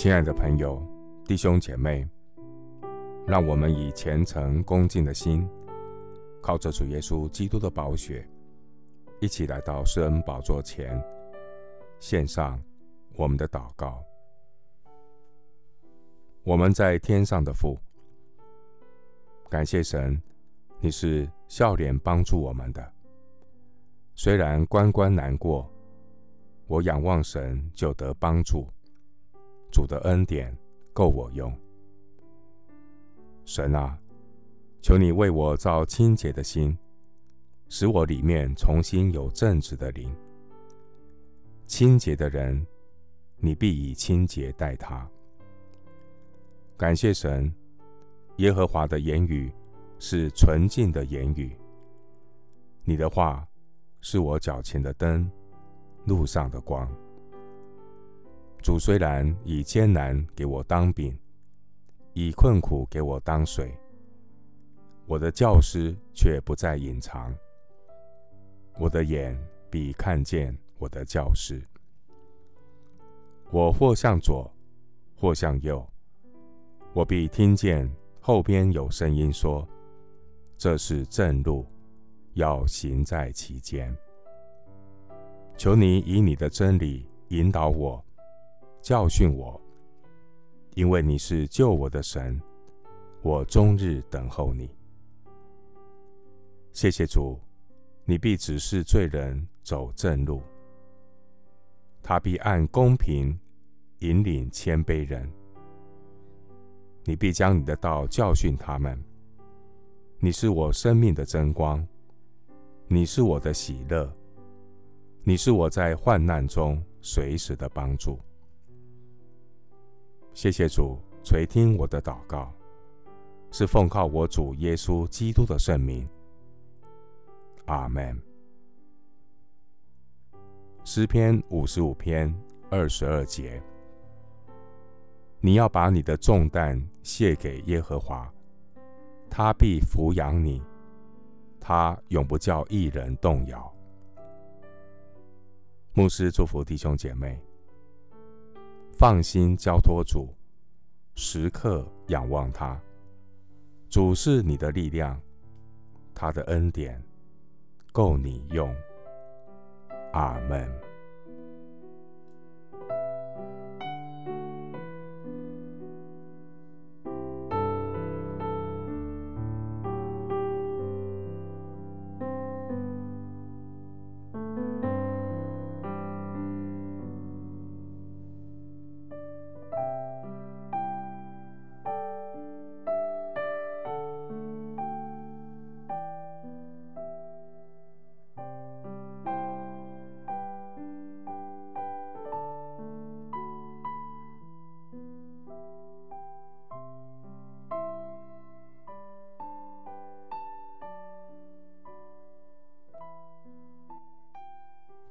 亲爱的朋友、弟兄姐妹，让我们以虔诚恭敬的心，靠着主耶稣基督的宝血，一起来到施恩宝座前，献上我们的祷告。我们在天上的父，感谢神，你是笑脸帮助我们的。虽然关关难过，我仰望神就得帮助。主的恩典够我用。神啊，求你为我造清洁的心，使我里面重新有正直的灵。清洁的人，你必以清洁待他。感谢神，耶和华的言语是纯净的言语。你的话是我脚前的灯，路上的光。主虽然以艰难给我当饼，以困苦给我当水，我的教师却不再隐藏。我的眼必看见我的教师。我或向左，或向右，我必听见后边有声音说：“这是正路，要行在其间。”求你以你的真理引导我。教训我，因为你是救我的神，我终日等候你。谢谢主，你必指示罪人走正路，他必按公平引领谦卑人。你必将你的道教训他们。你是我生命的真光，你是我的喜乐，你是我在患难中随时的帮助。谢谢主垂听我的祷告，是奉靠我主耶稣基督的圣名。阿门。诗篇五十五篇二十二节：你要把你的重担卸给耶和华，他必抚养你，他永不叫一人动摇。牧师祝福弟兄姐妹。放心交托主，时刻仰望他。主是你的力量，他的恩典够你用。阿门。